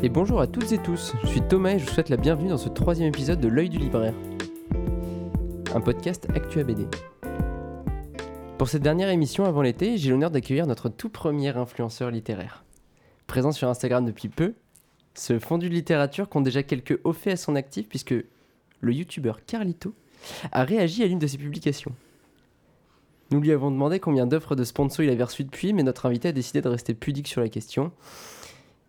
Et bonjour à toutes et tous, je suis Thomas et je vous souhaite la bienvenue dans ce troisième épisode de L'œil du libraire, un podcast Actu BD. Pour cette dernière émission avant l'été, j'ai l'honneur d'accueillir notre tout premier influenceur littéraire. Présent sur Instagram depuis peu, ce fondu de littérature compte déjà quelques hauts faits à son actif puisque le youtubeur Carlito a réagi à l'une de ses publications. Nous lui avons demandé combien d'offres de sponsors il avait reçues depuis, mais notre invité a décidé de rester pudique sur la question.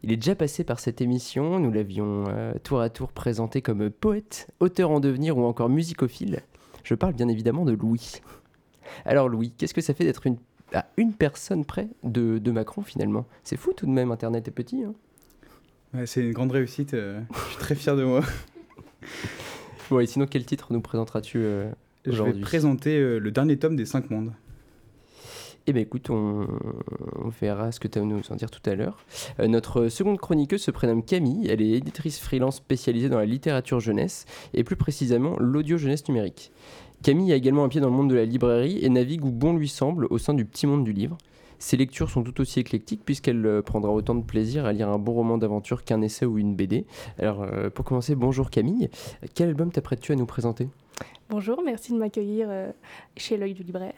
Il est déjà passé par cette émission, nous l'avions euh, tour à tour présenté comme poète, auteur en devenir ou encore musicophile. Je parle bien évidemment de Louis. Alors Louis, qu'est-ce que ça fait d'être une, à une personne près de, de Macron finalement? C'est fou tout de même, Internet est petit. Hein Ouais, c'est une grande réussite, euh, je suis très fier de moi. bon, et sinon quel titre nous présenteras-tu euh, Je vais aujourd'hui? présenter euh, le dernier tome des 5 mondes. Eh bien écoute, on, verra ce que tu as à nous en dire tout à l'heure. Euh, notre seconde chroniqueuse se prénomme Camille, elle est éditrice freelance spécialisée dans la littérature jeunesse et plus précisément l'audio jeunesse numérique. Camille a également un pied dans le monde de la librairie et navigue où bon lui semble au sein du petit monde du livre. Ses lectures sont tout aussi éclectiques puisqu'elle euh, prendra autant de plaisir à lire un bon roman d'aventure qu'un essai ou une BD. Alors euh, pour commencer, bonjour Camille, quel album t'apprêtes-tu à nous présenter? Bonjour, merci de m'accueillir chez l'œil du libraire.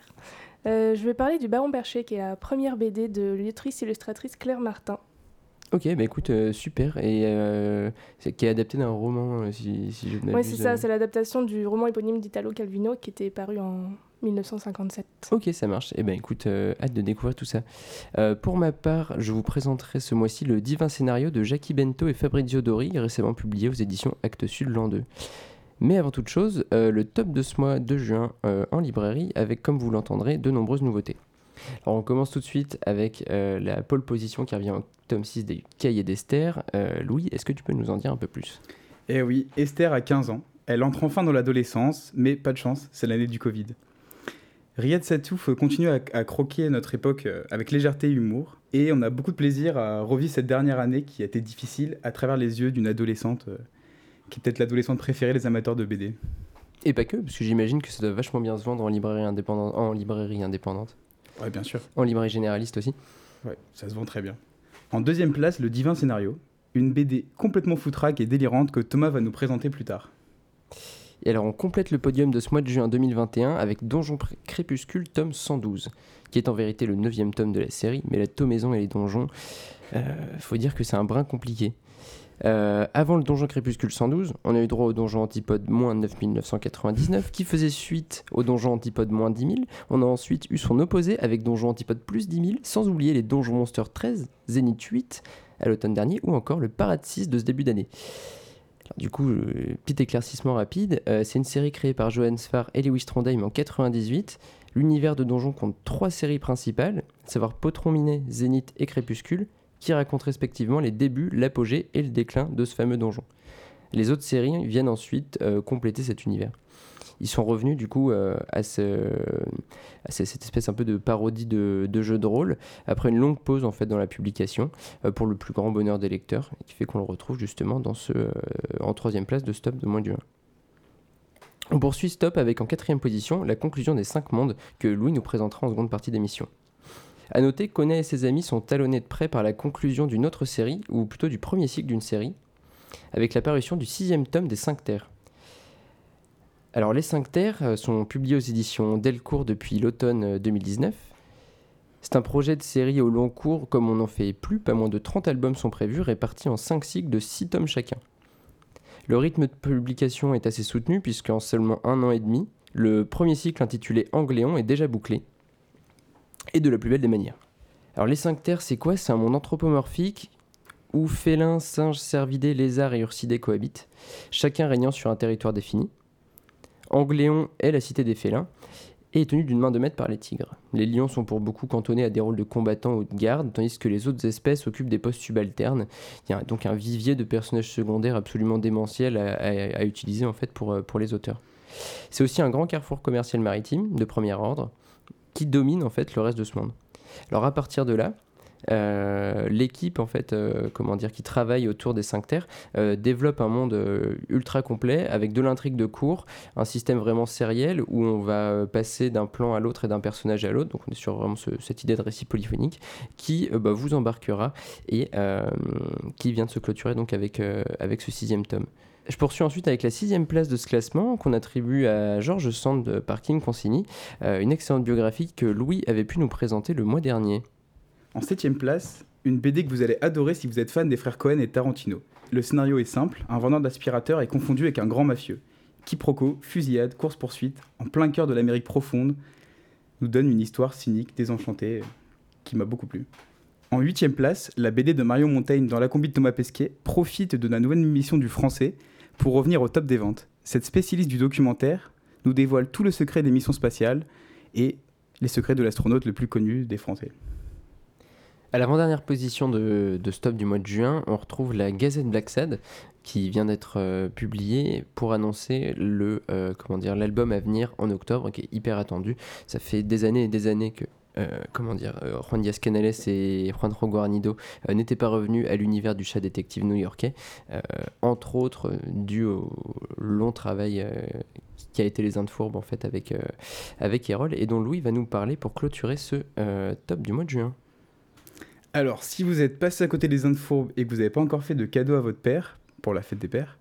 Euh, je vais parler du Baron Perché, qui est la première BD de l'autrice illustratrice Claire Martin. Ok, bah écoute, euh, super, et euh, qui est adapté d'un roman, si, si je ne Oui, c'est ça, c'est l'adaptation du roman éponyme d'Italo Calvino qui était paru en 1957. Ok, ça marche. Eh ben écoute, euh, hâte de découvrir tout ça. Euh, pour ma part, je vous présenterai ce mois-ci le divin scénario de Jackie Bento et Fabrizio Dori, récemment publié aux éditions Actes Sud l'an 2. Mais avant toute chose, euh, le top de ce mois de juin euh, en librairie, avec, comme vous l'entendrez, de nombreuses nouveautés. Alors on commence tout de suite avec euh, la pole position qui revient au tome 6 des Cahiers d'Esther. Louis, est-ce que tu peux nous en dire un peu plus? Eh oui, Esther a 15 ans. Elle entre enfin dans l'adolescence, mais pas de chance, c'est l'année du Covid. Riyad Satouf continue à, à croquer notre époque avec légèreté et humour, et on a beaucoup de plaisir à revivre cette dernière année qui a été difficile à travers les yeux d'une adolescente, qui est peut-être l'adolescente préférée des amateurs de BD. Et pas que, parce que j'imagine que ça doit vachement bien se vendre en librairie indépendante. En librairie indépendante. Ouais, bien sûr. En librairie généraliste aussi. Ouais, ça se vend très bien. En deuxième place, le divin scénario, une BD complètement foutraque et délirante que Thomas va nous présenter plus tard. Et alors on complète le podium de ce mois de juin 2021 avec Donjon Crépuscule tome 112, qui est en vérité le neuvième tome de la série, mais la tomaison et les donjons, euh, faut dire que c'est un brin compliqué. Euh, avant le Donjon Crépuscule 112, on a eu droit au Donjon Antipode moins 9999, qui faisait suite au Donjon Antipode moins 10 000. On a ensuite eu son opposé avec Donjon Antipode plus 10 000, sans oublier les Donjons Monster 13, Zénith 8 à l'automne dernier, ou encore le Parade 6 de ce début d'année. Du coup, euh, petit éclaircissement rapide, euh, c'est une série créée par Johan Sfar et Lewis Trondheim en 98. L'univers de Donjon compte trois séries principales, à savoir Potron Minet, Zénith et Crépuscule, qui racontent respectivement les débuts, l'apogée et le déclin de ce fameux donjon. Les autres séries viennent ensuite euh, compléter cet univers. Ils sont revenus du coup euh, à, ce- à ce- cette espèce un peu de parodie de, de jeu de rôle après une longue pause en fait dans la publication euh, pour le plus grand bonheur des lecteurs qui fait qu'on le retrouve justement en troisième place de Stop de mois de juin. On poursuit Stop avec en quatrième position la conclusion des cinq mondes que Louis nous présentera en seconde partie d'émission. A noter qu'Ona et ses amis sont talonnés de près par la conclusion d'une autre série, ou plutôt du premier cycle d'une série, avec l'apparition du sixième tome des Cinq Terres. Alors les Cinq Terres euh, sont publiés aux éditions Delcourt depuis l'automne euh, 2019. C'est un projet de série au long cours comme on n'en fait plus, pas moins de 30 albums sont prévus, répartis en 5 cycles de 6 tomes chacun. Le rythme de publication est assez soutenu puisqu'en seulement un an et demi, le premier cycle intitulé Angléon est déjà bouclé, et de la plus belle des manières. Alors les 5 terres, c'est quoi? C'est un monde anthropomorphique où félins, singes, cervidés, lézards et ursidés cohabitent, chacun régnant sur un territoire défini. Angléon est la cité des félins et est tenu d'une main de maître par les tigres. Les lions sont pour beaucoup cantonnés à des rôles de combattants ou de garde, tandis que les autres espèces occupent des postes subalternes. Il y a donc un vivier de personnages secondaires absolument démentiels à, à- à utiliser en fait pour, euh, pour les auteurs. C'est aussi un grand carrefour commercial maritime de premier ordre qui domine en fait le reste de ce monde. Alors à partir de là, euh, l'équipe en fait, euh, comment dire, qui travaille autour des cinq terres euh, développe un monde ultra complet avec de l'intrigue de cours, un système vraiment sériel où on va passer d'un plan à l'autre et d'un personnage à l'autre. Donc on est sur vraiment cette idée de récit polyphonique qui bah, vous embarquera et qui vient de se clôturer donc avec, avec ce sixième tome. Je poursuis ensuite avec la sixième place de ce classement qu'on attribue à Georges Sand de Parking Consigny, une excellente biographie que Louis avait pu nous présenter le mois dernier. En septième place, une BD que vous allez adorer si vous êtes fan des frères Cohen et Tarantino. Le scénario est simple, un vendeur d'aspirateur est confondu avec un grand mafieux. Quiproquo, fusillade, course-poursuite, en plein cœur de l'Amérique profonde, nous donne une histoire cynique, désenchantée, qui m'a beaucoup plu. En huitième place, la BD de Mario Montaigne dans la combi de Thomas Pesquet profite de la nouvelle émission du français pour revenir au top des ventes. Cette spécialiste du documentaire nous dévoile tout le secret des missions spatiales et les secrets de l'astronaute le plus connu des Français. À l'avant-dernière position de, Stop du mois de juin, on retrouve la Gazette Black Sad qui vient d'être euh, publiée pour annoncer le euh, comment dire l'album à venir en octobre qui est hyper attendu. Ça fait des années et des années que euh, comment dire, Juan Diaz Canales et Juan Guarnido n'étaient pas revenus à l'univers du chat détective new-yorkais, entre autres dû au long travail qui a été les Indes fourbes en fait avec, avec Erol et dont Louis va nous parler pour clôturer ce top du mois de juin. Alors, si vous êtes passé à côté des Indes fourbes et que vous n'avez pas encore fait de cadeau à votre père, pour la fête des pères,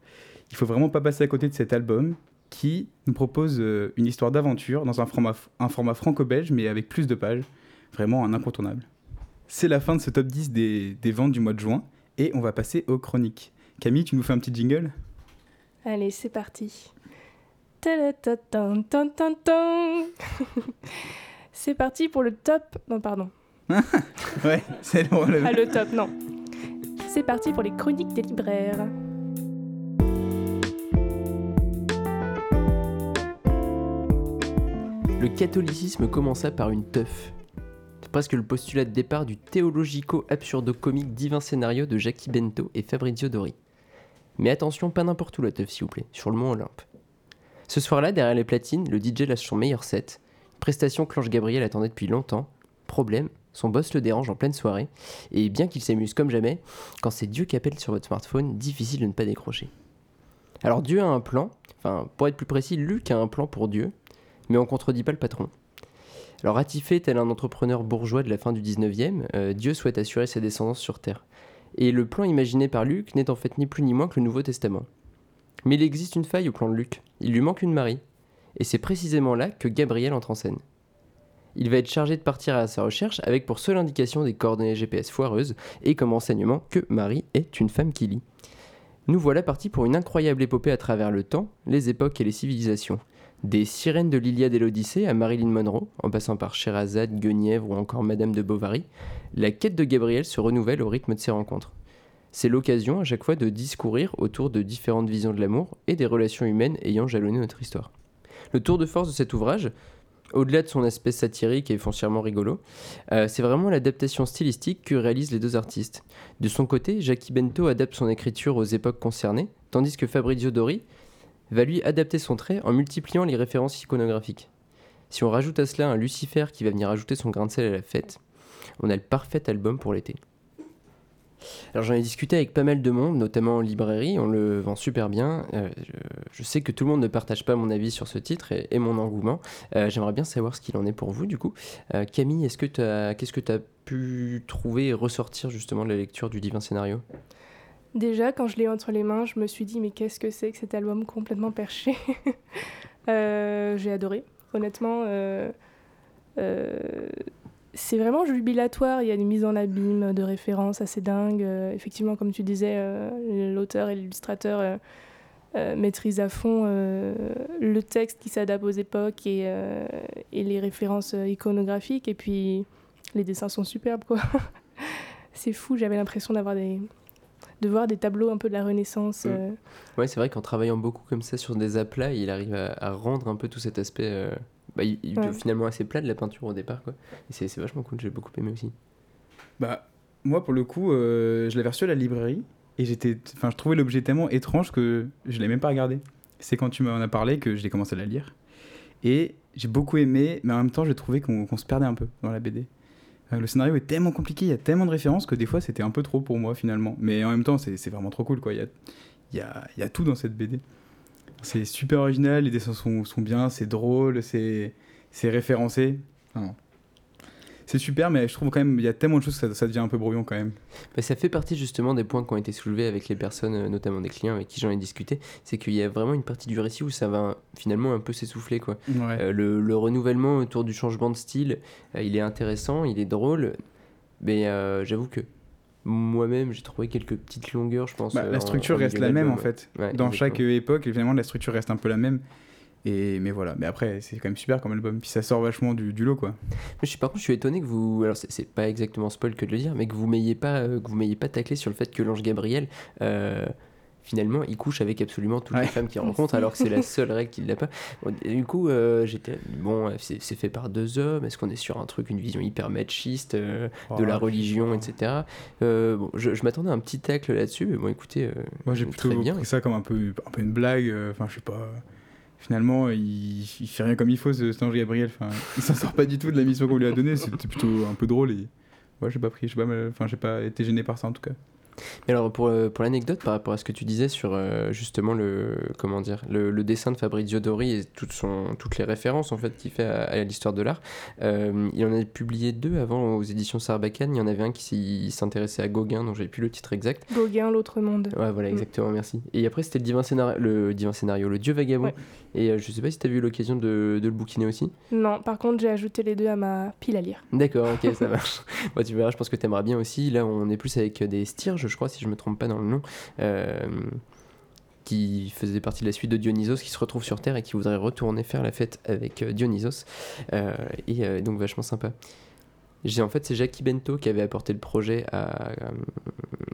il faut vraiment pas passer à côté de cet album qui nous propose euh, une histoire d'aventure dans un format, un format franco-belge mais avec plus de pages. Vraiment un incontournable. C'est la fin de ce top 10 des, des ventes du mois de juin et on va passer aux chroniques. Camille, tu nous fais un petit jingle? Allez, c'est parti. c'est parti pour le top. Non, pardon. ouais, c'est le... Ah, le top, non. C'est parti pour les chroniques des libraires. Le catholicisme commença par une teuf. C'est presque le postulat de départ du théologico-absurdo-comique divin scénario de Jackie Bento et Fabrizio Dori. Mais attention, pas n'importe où la teuf, s'il vous plaît, sur le mont Olympe. Ce soir-là, derrière les platines, le DJ lâche son meilleur set. prestation que l'ange Gabriel attendait depuis longtemps. Problème, son boss le dérange en pleine soirée, et bien qu'il s'amuse comme jamais, quand c'est Dieu qui appelle sur votre smartphone, difficile de ne pas décrocher. Alors Dieu a un plan, enfin pour être plus précis, Luc a un plan pour Dieu, mais on contredit pas le patron. Alors attifé tel un entrepreneur bourgeois de la fin du 19e, euh, Dieu souhaite assurer sa descendance sur Terre. Et le plan imaginé par Luc n'est en fait ni plus ni moins que le Nouveau Testament. Mais il existe une faille au plan de Luc, il lui manque une Marie, et c'est précisément là que Gabriel entre en scène. Il va être chargé de partir à sa recherche avec pour seule indication des coordonnées GPS foireuses et comme enseignement que Marie est une femme qui lit. Nous voilà partis pour une incroyable épopée à travers le temps, les époques et les civilisations. Des sirènes de l'Iliade et l'Odyssée à Marilyn Monroe, en passant par Sherazade, Guenièvre ou encore Madame de Bovary, la quête de Gabriel se renouvelle au rythme de ses rencontres. C'est l'occasion à chaque fois de discourir autour de différentes visions de l'amour et des relations humaines ayant jalonné notre histoire. Le tour de force de cet ouvrage, au-delà de son aspect satirique et foncièrement rigolo, euh, c'est vraiment l'adaptation stylistique que réalisent les deux artistes. De son côté, Jackie Bento adapte son écriture aux époques concernées, tandis que Fabrizio Dori va lui adapter son trait en multipliant les références iconographiques. Si on rajoute à cela un Lucifer qui va venir ajouter son grain de sel à la fête, on a le parfait album pour l'été. Alors j'en ai discuté avec pas mal de monde, notamment en librairie, on le vend super bien. Euh, je, sais que tout le monde ne partage pas mon avis sur ce titre et, mon engouement. Euh, j'aimerais bien savoir ce qu'il en est pour vous du coup. Euh, Camille, est-ce que qu'est-ce que tu as pu trouver et ressortir justement de la lecture du Divin Scénario? Déjà, quand je l'ai entre les mains, je me suis dit mais qu'est-ce que c'est que cet album complètement perché J'ai adoré, honnêtement c'est vraiment jubilatoire. Il y a une mise en abîme de références assez dingues. Euh, effectivement, comme tu disais, euh, l'auteur et l'illustrateur euh, maîtrisent à fond le texte qui s'adapte aux époques et, et, les références iconographiques. Et puis, les dessins sont superbes, quoi. c'est fou, j'avais l'impression d'avoir des, de voir des tableaux un peu de la Renaissance. Mm. Ouais, c'est vrai qu'en travaillant beaucoup comme ça sur des aplats, il arrive à, à rendre un peu tout cet aspect bah, il, est finalement assez plat de la peinture au départ. Quoi. Et c'est, vachement cool, j'ai beaucoup aimé aussi. Bah, moi, pour le coup, euh, je l'avais reçu à la librairie et j'étais, enfin, je trouvais l'objet tellement étrange que je l'ai même pas regardé. C'est quand tu m'en as parlé que j'ai commencé à la lire. Et j'ai beaucoup aimé, mais en même temps, j'ai trouvé qu'on, se perdait un peu dans la BD. Euh, le scénario est tellement compliqué, il y a tellement de références que des fois c'était un peu trop pour moi finalement. Mais en même temps, c'est vraiment trop cool quoi. Il y a, y, a, y a tout dans cette BD. C'est super original, les dessins sont, bien, c'est drôle, c'est référencé. C'est super, mais je trouve quand même il y a tellement de choses que ça, ça devient un peu brouillon quand même. Bah, ça fait partie justement des points qui ont été soulevés avec les personnes, euh, notamment des clients avec qui j'en ai discuté. C'est qu'il y a vraiment une partie du récit où ça va finalement un peu s'essouffler. quoi. Ouais. Euh, le, le renouvellement autour du changement de style, euh, il est intéressant, il est drôle, mais euh, j'avoue que moi-même j'ai trouvé quelques petites longueurs, je pense. Bah, la structure en reste la même en fait. Ouais, Dans exactement. chaque époque, évidemment, la structure reste un peu la même. Et, mais voilà, mais après, c'est quand même super comme album. Puis ça sort vachement du, du lot, quoi. Je suis, par contre, je suis étonné que vous. Alors, c'est- pas exactement spoil que de le dire, mais que vous m'ayez pas, euh, que vous m'ayez pas taclé sur le fait que l'ange Gabriel, euh, finalement, il couche avec absolument toutes Ouais. les femmes qu'il rencontre, alors que c'est la seule règle qu'il n'a pas. Bon, du coup, euh, j'étais. Bon, c'est fait par deux hommes. Est-ce qu'on est sur un truc, une vision hyper machiste euh, de la Oh, religion, etc. Bon, je, je m'attendais à un petit tacle là-dessus, mais bon, écoutez. Moi, j'ai plutôt bien. pris ça comme un peu, un peu une blague. Enfin, je sais pas. Finalement, il, il fait rien comme il faut, ce cet ange Gabriel. Enfin, il s'en sort pas du tout de la mission qu'on lui a donnée. C'était plutôt un peu drôle. Et... Ouais, j'ai pas pris, j'ai pas, mal- enfin, j'ai pas été gêné par ça en tout cas. Mais alors pour, euh, pour l'anecdote par rapport à ce que tu disais sur euh, justement le comment dire le, le dessin de Fabrizio Dori et toute son, toutes les références en fait qu'il fait à, à l'histoire de l'art, euh, il en a publié deux avant aux éditions Sarbacane. Il y en avait un qui s'intéressait à Gauguin dont j'ai plus le titre exact. Gauguin, l'autre monde. Ouais voilà Mm. exactement merci. Et après c'était le divin scénario, le divin scénario, le Dieu vagabond. Ouais. Et euh, je sais pas si tu as eu l'occasion de, de le bouquiner aussi. Non, par contre, j'ai ajouté les deux à ma pile à lire. D'accord, ok, ça marche. Bon, tu verras, je pense que tu aimeras bien aussi. Là, on est plus avec des Je crois, si je me trompe pas dans le nom, euh, qui faisait partie de la suite de Dionysos, qui se retrouve sur Terre et qui voudrait retourner faire la fête avec euh, Dionysos. Euh, et donc, vachement sympa. J'ai, en fait, c'est Jackie Bento qui avait apporté le projet à,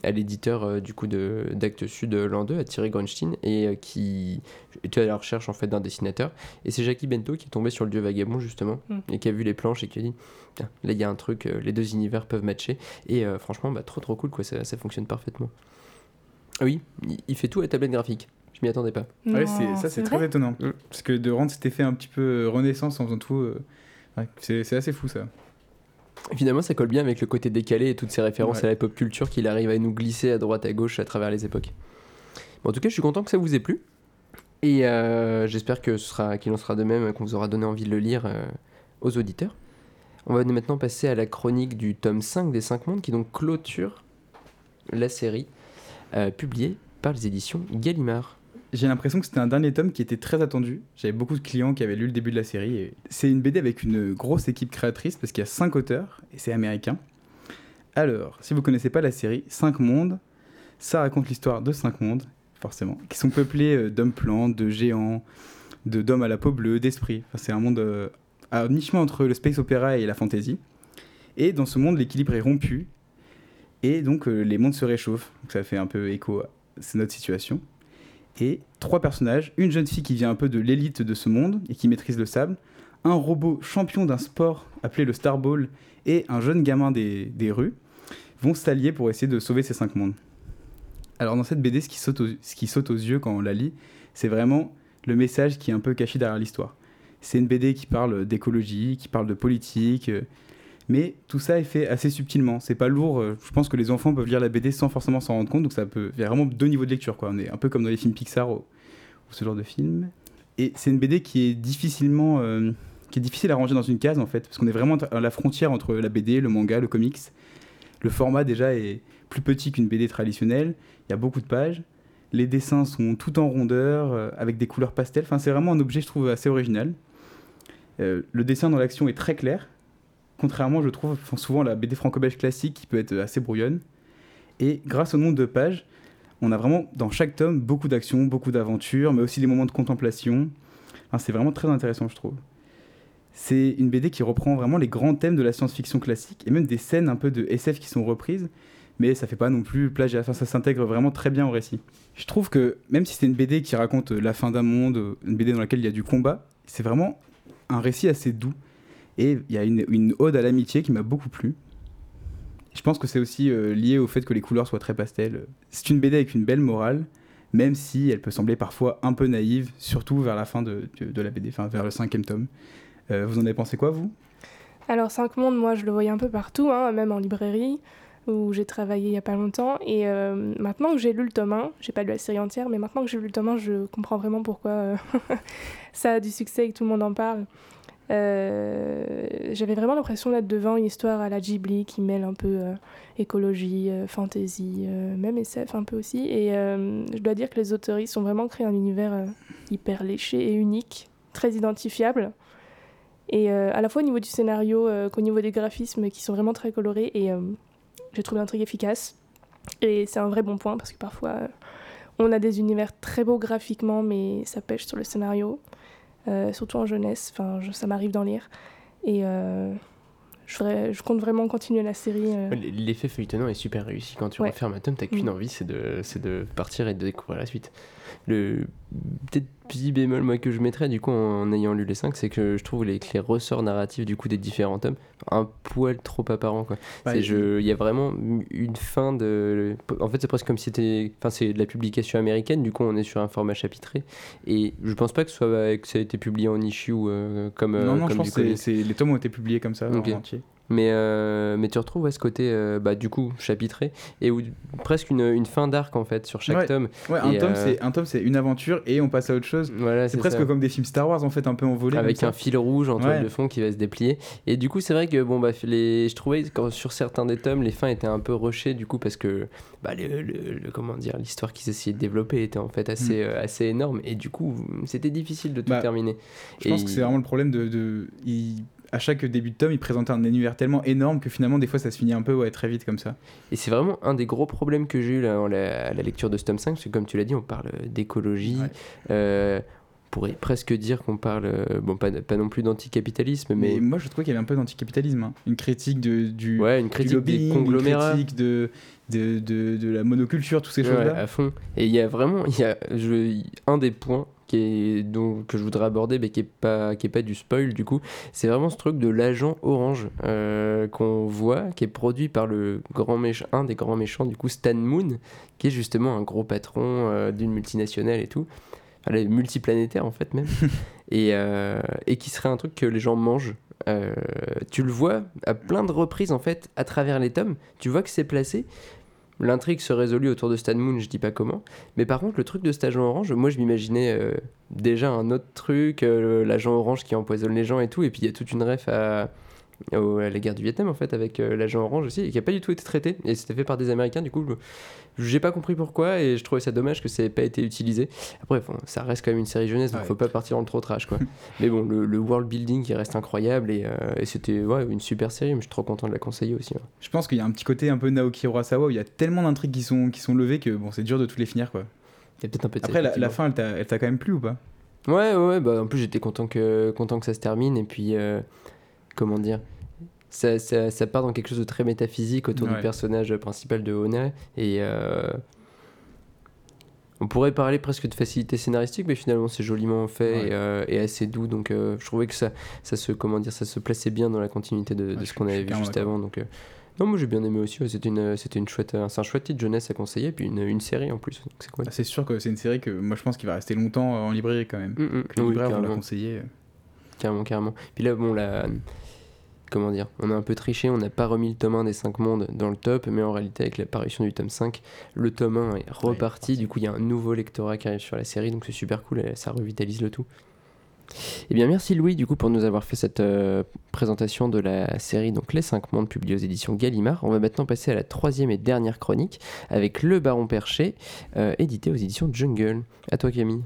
à l'éditeur euh, du coup de d'Actes Sud euh, l'an 2, à Thierry Grunstein, et euh, qui était à la recherche en fait d'un dessinateur. Et c'est Jackie Bento qui est tombé sur le Dieu Vagabond justement, Mm. et qui a vu les planches et qui a dit là il y a un truc, euh, les deux univers peuvent matcher. Et euh, franchement, bah, trop trop cool, quoi, ça, ça fonctionne parfaitement. Ah oui, il, il fait tout à la tablette graphique. Je m'y attendais pas. Ouais, Non, c'est, ça, c'est très étonnant. Mm. Parce que de rendre cet effet un petit peu euh, renaissance en faisant tout, euh, c'est assez fou ça. Finalement, ça colle bien avec le côté décalé et toutes ces références Ouais. à la pop culture qu'il arrive à nous glisser à droite à gauche à travers les époques. Bon, en tout cas, je suis content que ça vous ait plu. Et euh, j'espère que ce sera, qu'il en sera de même, qu'on vous aura donné envie de le lire euh, aux auditeurs. On va maintenant passer à la chronique du tome 5 des 5 mondes qui donc clôture la série euh, publiée par les éditions Gallimard. J'ai l'impression que c'était un dernier tome qui était très attendu. J'avais beaucoup de clients qui avaient lu le début de la série. C'est une BD avec une grosse équipe créatrice parce qu'il y a 5 auteurs et c'est américain. Alors, si vous connaissez pas la série, 5 mondes, ça raconte l'histoire de 5 mondes, forcément, qui sont peuplés euh, d'hommes plantes, de géants, d'hommes à la peau bleue, d'esprits. C'est un monde euh, à mi-chemin entre le space opéra et la fantasy. Et dans ce monde, l'équilibre est rompu et donc euh, les mondes se réchauffent. Donc ça fait un peu écho à notre situation et trois personnages, une jeune fille qui vient un peu de l'élite de ce monde et qui maîtrise le sable, un robot champion d'un sport appelé le Star Ball et un jeune gamin des, des rues vont s'allier pour essayer de sauver ces cinq mondes. Alors dans cette BD, ce qui saute aux, ce qui saute aux yeux quand on la lit, c'est vraiment le message qui est un peu caché derrière l'histoire. C'est une BD qui parle d'écologie, qui parle de politique, euh, mais tout ça est fait assez subtilement. C'est pas lourd. euh, Je pense que les enfants peuvent lire la BD sans forcément s'en rendre compte. Donc ça peut. Il y a vraiment deux niveaux de lecture. Quoi. On est un peu comme dans les films Pixar ou, ce genre de film. Et c'est une BD qui est difficilement. euh, qui est difficile à ranger dans une case en fait. Parce qu'on est vraiment à la frontière entre la BD, le manga, le comics. Le format déjà est plus petit qu'une BD traditionnelle. Il y a beaucoup de pages. Les dessins sont tout en rondeur, euh, avec des couleurs pastel. Enfin, c'est vraiment un objet, je trouve, assez original. Le dessin dans l'action est très clair. Contrairement, je trouve, souvent la BD franco-belge classique qui peut être assez brouillonne. Et grâce au nombre de pages, on a vraiment dans chaque tome beaucoup d'actions, beaucoup d'aventures, mais aussi des moments de contemplation. C'est vraiment très intéressant, je trouve. C'est une BD qui reprend vraiment les grands thèmes de la science-fiction classique et même des scènes un peu de SF qui sont reprises, mais ça fait pas non plus plagiat. Enfin, ça s'intègre vraiment très bien au récit. Je trouve que même si c'est une BD qui raconte la fin d'un monde, une BD dans laquelle il y a du combat, c'est vraiment un récit assez doux. Et il y a une, ode à l'amitié qui m'a beaucoup plu. Je pense que c'est aussi euh, lié au fait que les couleurs soient très pastel. C'est une BD avec une belle morale, même si elle peut sembler parfois un peu naïve, surtout vers la fin de, de, la BD, enfin vers le cinquième tome. Euh, vous en avez pensé quoi, vous? Alors, Cinq Mondes, moi, je le voyais un peu partout, hein, même en librairie, où j'ai travaillé il y a pas longtemps. Et euh, maintenant que j'ai lu le tome 1, j'ai pas lu la série entière, mais maintenant que j'ai lu le tome 1, je comprends vraiment pourquoi ça a du succès et que tout le monde en parle. Euh, J'avais vraiment l'impression d'être devant une histoire à la Ghibli qui mêle un peu euh, écologie, euh, fantasy, même SF un peu aussi. Et je dois dire que les autoristes ont vraiment créé un univers hyper léché et unique, très identifiable. Et à la fois au niveau du scénario qu'au niveau des graphismes qui sont vraiment très colorés. Et euh, j'ai trouvé l'intrigue efficace. Et c'est un vrai bon point parce que parfois on a des univers très beaux graphiquement, mais ça pêche sur le scénario. Euh, surtout en jeunesse, enfin, je- ça m'arrive d'en lire. Et euh, je, compte vraiment continuer la série. euh. L'effet feuilletonnant est super réussi. Quand tu Ouais. refermes un tome, t'as qu'une Mm. envie, c'est de, de partir et de découvrir la suite. Peut-être petit bémol moi que je mettrais du coup en ayant lu les 5, c'est que je trouve les, que les ressorts narratifs du coup des différents tomes un poil trop apparent quoi. Bah, il- je- Il y a vraiment une fin de. En fait, c'est presque comme si c'était. Enfin, c'est de la publication américaine, du coup, on est sur un format chapitré. Et je pense pas que, ce soit, que ça a été publié en issue euh, comme, euh, non, non, je pense que les tomes ont été publiés comme ça Ok. en entier. Mais, euh, mais tu retrouves ouais, ce côté, euh, bah, du coup, chapitré, et où, presque une, une fin d'arc en fait sur chaque Ouais. tome. Ouais, un Et, tome, euh, c'est un tome, c'est une aventure et on passe à autre chose. Voilà, C'est presque ça. comme des films Star Wars en fait, un peu envolés. avec comme un fil rouge en toile de fond qui va se déplier. Et du coup, c'est vrai que bon, bah, les... je trouvais que sur certains des tomes, les fins étaient un peu rushées du coup parce que bah, le, le- le- comment dire, l'histoire qu'ils essayaient de développer était en fait assez, euh, assez énorme et du coup, c'était difficile de tout. Bah, terminer. Je pense Et- que c'est vraiment le problème de. de- il- À chaque début de tome, il présente un univers tellement énorme que finalement, des fois, ça se finit un peu ouais, très vite comme ça. Et c'est vraiment un des gros problèmes que j'ai eu là, en la, à la lecture de ce tome 5, parce que comme tu l'as dit, on parle d'écologie. Ouais. euh, on pourrait presque dire qu'on parle, euh, bon, pas, pas non plus d'anticapitalisme, Mais, mais, moi, je trouvais qu'il y avait un peu d'anticapitalisme. hein. Une critique de, du, ouais, une du critique lobbying, des conglomérats. une critique de, de, de, de la monoculture, toutes ces Ouais, choses-là. à fond. Et il y a vraiment il y a, je, un des points qui est, dont, que je voudrais aborder, mais qui est pas, qui est pas du spoil du coup, c'est vraiment ce truc de l'agent orange euh, qu'on voit, qui est produit par le grand méchant, un des grands méchants du coup, Stan Moon, qui est justement un gros patron euh, d'une multinationale et tout, enfin, elle est multiplanétaire en fait même, et, euh, et qui serait un truc que les gens mangent. Tu le vois à plein de reprises en fait à travers les tomes, tu vois que c'est placé, L'intrigue se résolut autour de Stan Moon, je dis pas comment. Mais par contre, le truc de cet agent orange, moi je m'imaginais euh, déjà un autre truc, euh, l'agent orange qui empoisonne les gens et tout. Et puis il y a toute une ref à, au- à la guerre du Vietnam en fait, avec euh, l'agent orange aussi, et qui a pas du tout été traité. Et c'était fait par des Américains, du coup, j'ai pas compris pourquoi. Et je trouvais ça dommage que ça ait pas été utilisé. Après, bon, ça reste quand même une série jeunesse, donc Ouais. faut pas partir dans le trop trash quoi. Mais bon, le, le world building qui reste incroyable, et, euh, et c'était ouais, une super série, mais je suis trop content de la conseiller aussi. ouais. Je pense qu'il y a un petit côté un peu Naoki Urasawa où il y a tellement d'intrigues qui sont, qui sont levées que bon, c'est dur de toutes les finir. quoi. Il y a peut-être un peu de ça, Après, la, fin, elle t'a quand même plu ou pas? Ouais, ouais, ouais, bah en plus j'étais content que, content que ça se termine et puis euh, comment dire, ça, ça, ça part dans quelque chose de très métaphysique autour Ouais. du personnage principal de Honey et euh, on pourrait parler presque de facilité scénaristique mais finalement c'est joliment fait Ouais. et, euh, et assez doux donc euh, je trouvais que ça, ça se comment dire, ça se plaçait bien dans la continuité de, de Ouais, ce qu'on avait vu juste avant donc non moi j'ai bien aimé aussi c'était une c'était une chouette c'est un chouette titre jeunesse à conseiller et puis une, une série en plus c'est cool Ah, sûr que c'est une série que moi je pense qu'il va rester longtemps en librairie quand même. Mm, mm, Que les oui, libraires vont la conseiller. Carrément, carrément. Puis là, bon, la... Comment dire On a un peu triché, on n'a pas remis le tome 1 des 5 mondes dans le top, mais en réalité, avec l'apparition du tome 5, le tome 1 est reparti. Du coup, il y a un nouveau lectorat qui arrive sur la série, donc c'est super cool ça revitalise le tout. Eh bien, merci Louis, du coup, pour nous avoir fait cette euh, présentation de la série, donc Les 5 mondes, publiée aux éditions Gallimard. On va maintenant passer à la troisième et dernière chronique, avec Le Baron Perché, euh, édité aux éditions Jungle. À toi, Camille.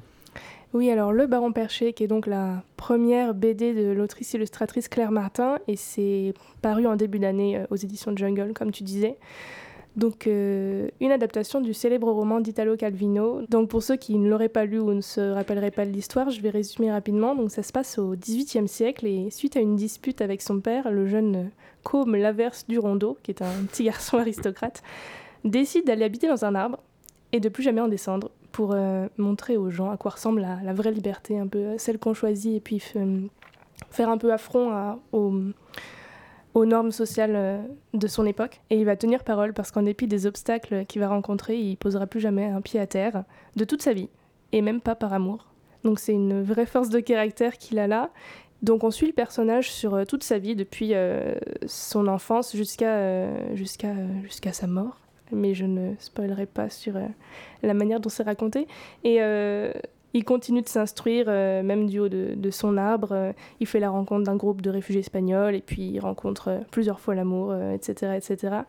Oui, alors Le Baron Perché, qui est donc la première BD de l'autrice illustratrice Claire Martin, et c'est paru en début d'année euh, aux éditions Jungle, comme tu disais. Donc, euh, une adaptation du célèbre roman d'Italo Calvino. Donc, pour ceux qui ne l'auraient pas lu ou ne se rappelleraient pas de l'histoire, je vais résumer rapidement. Donc, ça se passe au XVIIIe siècle, et suite à une dispute avec son père, le jeune Côme Laverse du Rondeau, qui est un petit garçon aristocrate, décide d'aller habiter dans un arbre et de plus jamais en descendre pour euh, montrer aux gens à quoi ressemble la, vraie liberté, un peu euh, celle qu'on choisit, et puis f- faire un peu affront aux, normes sociales euh, de son époque. Et il va tenir parole parce qu'en dépit des obstacles qu'il va rencontrer, il posera plus jamais un pied à terre de toute sa vie, et même pas par amour. Donc c'est une vraie force de caractère qu'il a là. Donc on suit le personnage sur toute sa vie, depuis son enfance jusqu'à jusqu'à sa mort. Mais je ne spoilerai pas sur la manière dont c'est raconté. Et il continue de s'instruire, même du haut de, son arbre. il fait la rencontre d'un groupe de réfugiés espagnols, et puis il rencontre plusieurs fois l'amour, etc., etc.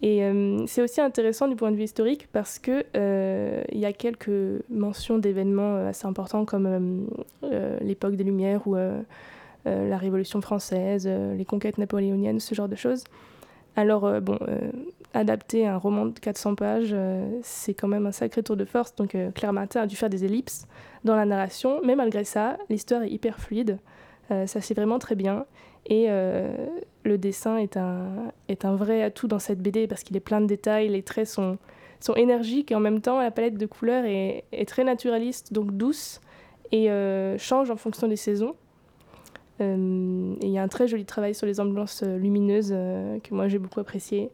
Et euh, c'est aussi intéressant du point de vue historique parce qu'il euh, y a quelques mentions d'événements euh, assez importants comme l'époque des Lumières ou la Révolution française, les conquêtes napoléoniennes, ce genre de choses. Alors, bon, adapter un roman de 400 pages, c'est quand même un sacré tour de force. Donc, Claire Martin a dû faire des ellipses dans la narration, mais malgré ça, l'histoire est hyper fluide. ça c'est vraiment très bien. Et euh, le dessin est un, est un vrai atout dans cette BD parce qu'il est plein de détails, les traits sont, sont énergiques et en même temps la palette de couleurs est, très naturaliste, donc douce et euh, change en fonction des saisons. Euh, et il y a un très joli travail sur les ambulances lumineuses que moi j'ai beaucoup apprécié.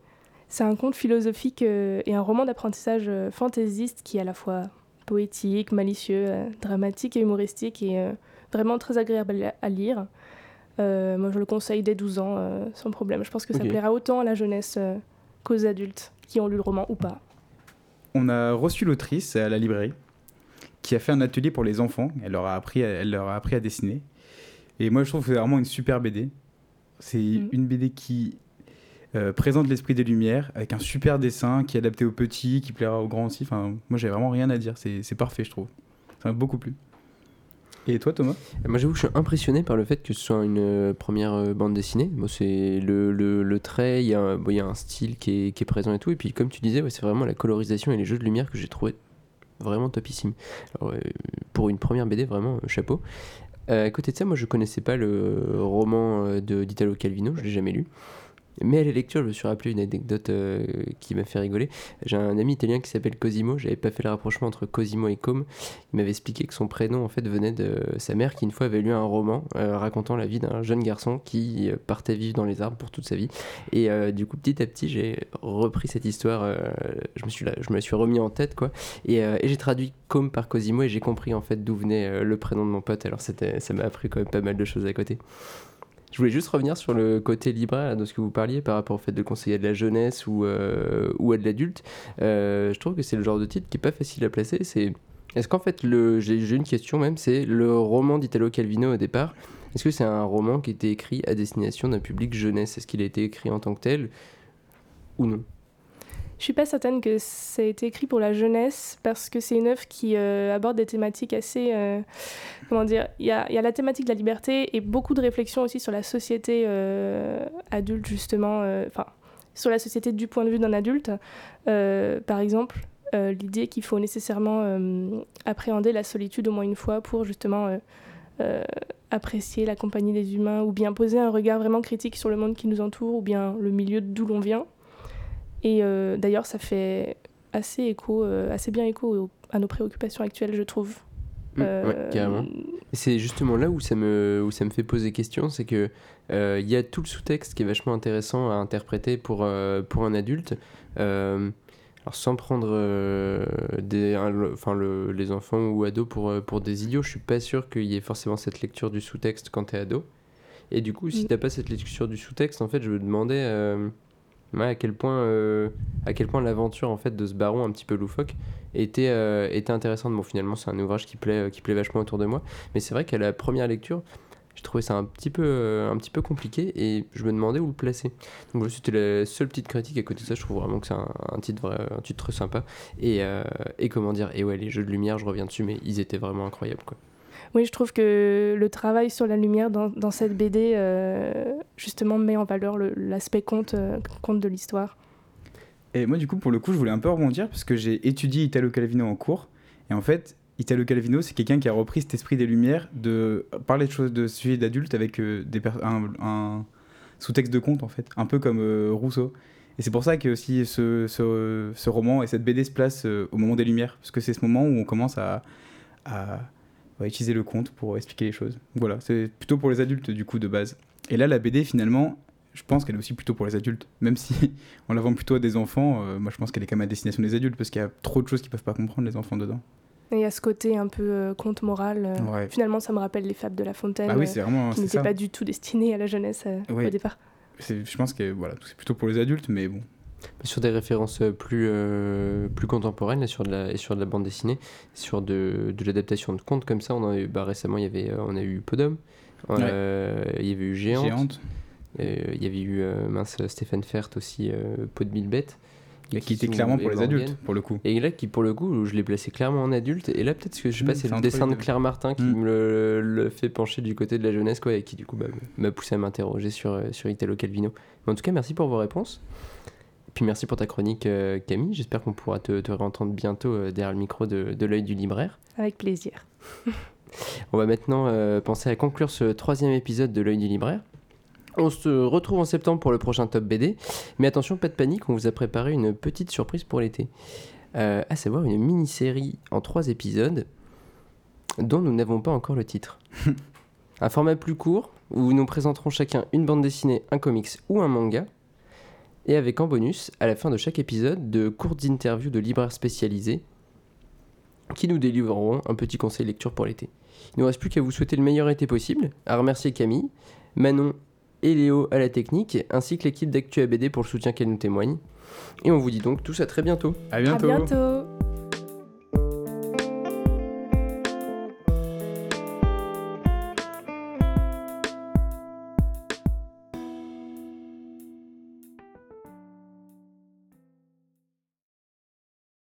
C'est un conte philosophique et un roman d'apprentissage fantaisiste qui est à la fois poétique, malicieux, dramatique et humoristique et vraiment très agréable à lire. Euh, moi, je le conseille dès 12 ans, euh, sans problème. Je pense que ça plaira autant à la jeunesse euh, qu'aux adultes qui ont lu le roman ou pas. On a reçu l'autrice à la librairie qui a fait un atelier pour les enfants. Elle leur a appris, elle leur a appris à dessiner. Et moi, je trouve que c'est vraiment une super BD. C'est mm. une BD qui présente l'esprit des Lumières avec un super dessin qui est adapté aux petits, qui plaira aux grands aussi. Enfin, moi, j'ai vraiment rien à dire. C'est parfait, je trouve. Ça m'a beaucoup plu. Et toi, Thomas? Moi, j'avoue que je suis impressionné par le fait que ce soit une euh, première euh, bande dessinée. Moi, c'est le, le, trait, il y, a, bon, y a un style qui est, qui est, présent et tout. Et puis, comme tu disais, c'est vraiment la colorisation et les jeux de lumière que j'ai trouvé vraiment topissime. Alors, pour une première BD, vraiment, euh, chapeau. à côté de ça, moi, je connaissais pas le roman d'Italo Calvino, je l'ai jamais lu. Mais à la lecture, je me suis rappelé une anecdote euh, qui m'a fait rigoler. J'ai un ami italien qui s'appelle Cosimo. J'avais pas fait le rapprochement entre Cosimo et Com. Il m'avait expliqué que son prénom en fait venait de sa mère qui une fois avait lu un roman euh, racontant la vie d'un jeune garçon qui euh, partait vivre dans les arbres pour toute sa vie. Et du coup, petit à petit, j'ai repris cette histoire. je me suis je me suis remis en tête quoi. Et, j'ai traduit Com par Cosimo et j'ai compris en fait d'où venait le prénom de mon pote. Alors c'était, ça m'a appris quand même pas mal de choses à côté. Je voulais juste revenir sur le côté libraire de ce que vous parliez par rapport au fait de conseiller à de la jeunesse ou, euh, ou à de l'adulte. Euh, je trouve que c'est le genre de titre qui est pas facile à placer. C'est est-ce qu'en fait le j'ai une question même, c'est le roman d'Italo Calvino au départ. Est-ce que c'est un roman qui était écrit à destination d'un public jeunesse? Est-ce qu'il a été écrit en tant que tel ou non? Je suis pas certaine que ça a été écrit pour la jeunesse parce que c'est une œuvre qui euh, aborde des thématiques assez. Euh, comment dire Il y a, y a, la thématique de la liberté et beaucoup de réflexions aussi sur la société euh, adulte, justement. Enfin, sur la société du point de vue d'un adulte. par exemple, l'idée qu'il faut nécessairement appréhender la solitude au moins une fois pour justement. apprécier la compagnie des humains ou bien poser un regard vraiment critique sur le monde qui nous entoure ou bien le milieu d'où l'on vient. Et euh, d'ailleurs, ça fait assez écho, euh, assez bien écho à nos préoccupations actuelles, je trouve. Mmh, euh, carrément. C'est justement là où ça me, où ça me fait poser question, c'est que il y a tout le sous-texte qui est vachement intéressant à interpréter pour, pour un adulte. alors sans prendre des, enfin le, les enfants ou ados pour, pour des idiots, je suis pas sûr qu'il y ait forcément cette lecture du sous-texte quand tu es ado. Et du coup, si mmh. t'as pas cette lecture du sous-texte, en fait, je me demandais à quel point, euh, point l'aventure en fait de ce baron un petit peu loufoque était, euh, était intéressante. Bon, finalement, c'est un ouvrage qui plaît, qui plaît vachement autour de moi, mais c'est vrai qu'à la première lecture, j'ai trouvé ça un petit peu, un petit peu compliqué et je me demandais où le placer. Donc c'était la seule petite critique à côté de ça. Je trouve vraiment que c'est un, titre, un titre sympa et, euh, et comment dire. Et ouais, les jeux de lumière, je reviens dessus, mais ils étaient vraiment incroyables quoi. Oui, je trouve que le travail sur la lumière dans, cette BD, euh, justement, met en valeur l'aspect conte, euh, conte de l'histoire. Et moi, du coup, pour le coup, je voulais un peu rebondir parce que j'ai étudié Italo Calvino en cours. Et en fait, Italo Calvino, c'est quelqu'un qui a repris cet esprit des Lumières de parler de choses de sujets d'adultes avec euh, des un, sous-texte de conte, en fait, un peu comme Rousseau. Et c'est pour ça que aussi ce, ce, ce, roman et cette BD se placent au moment des Lumières, parce que c'est ce moment où on commence à, à va utiliser le conte pour expliquer les choses. Voilà, c'est plutôt pour les adultes du coup de base. Et là, la BD finalement, je pense qu'elle est aussi plutôt pour les adultes. Même si on la vend plutôt à des enfants, euh, moi je pense qu'elle est quand même à destination des adultes parce qu'il y a trop de choses qu'ils peuvent pas comprendre les enfants dedans. Et il y a ce côté un peu euh, conte moral. euh, Ouais. Finalement, ça me rappelle les fables de La Fontaine, Ah oui, euh, c'est vraiment qui c'est n'étaient pas du tout destinées à la jeunesse euh, Ouais. au départ. Je pense que voilà, c'est plutôt pour les adultes, mais bon. Sur des références euh, plus, euh, plus contemporaines là, sur de la, et sur de la bande dessinée, sur de, de l'adaptation de contes comme ça, on a eu, bah, récemment il y avait, euh, on a eu Podom, euh, il y avait eu Géante, Géante. euh, il y avait eu mince, Stéphane Fert aussi, Pot de Mille Bêtes. Et qui était clairement pour et les adultes, pour le coup. Et là, qui pour le coup, je l'ai placé clairement en adulte. Et là, peut-être que je sais pas, c'est c'est le dessin de. Claire Martin qui Mm. me le, le fait pencher du côté de la jeunesse, quoi, et qui du coup bah, m'a poussé à m'interroger sur, sur Italo Calvino. Mais en tout cas, merci pour vos réponses. Puis merci pour ta chronique, euh, Camille. J'espère qu'on pourra te, te réentendre bientôt euh, derrière le micro de, de l'œil du libraire. Avec plaisir. On va maintenant euh, penser à conclure ce troisième épisode de l'œil du libraire. On se retrouve en septembre pour le prochain top BD. Mais attention, pas de panique, on vous a préparé une petite surprise pour l'été. Euh, à savoir une mini-série en trois épisodes dont nous n'avons pas encore le titre. un format plus court où nous présenterons chacun une bande dessinée, un comics ou un manga. Et avec en bonus, à la fin de chaque épisode, de courtes interviews de libraires spécialisés qui nous délivreront un petit conseil lecture pour l'été. Il ne nous reste plus qu'à vous souhaiter le meilleur été possible, à remercier Camille, Manon et Léo à la technique, ainsi que l'équipe d'Actu ABD pour le soutien qu'elle nous témoigne. Et on vous dit donc tous à très bientôt. À À bientôt. bientôt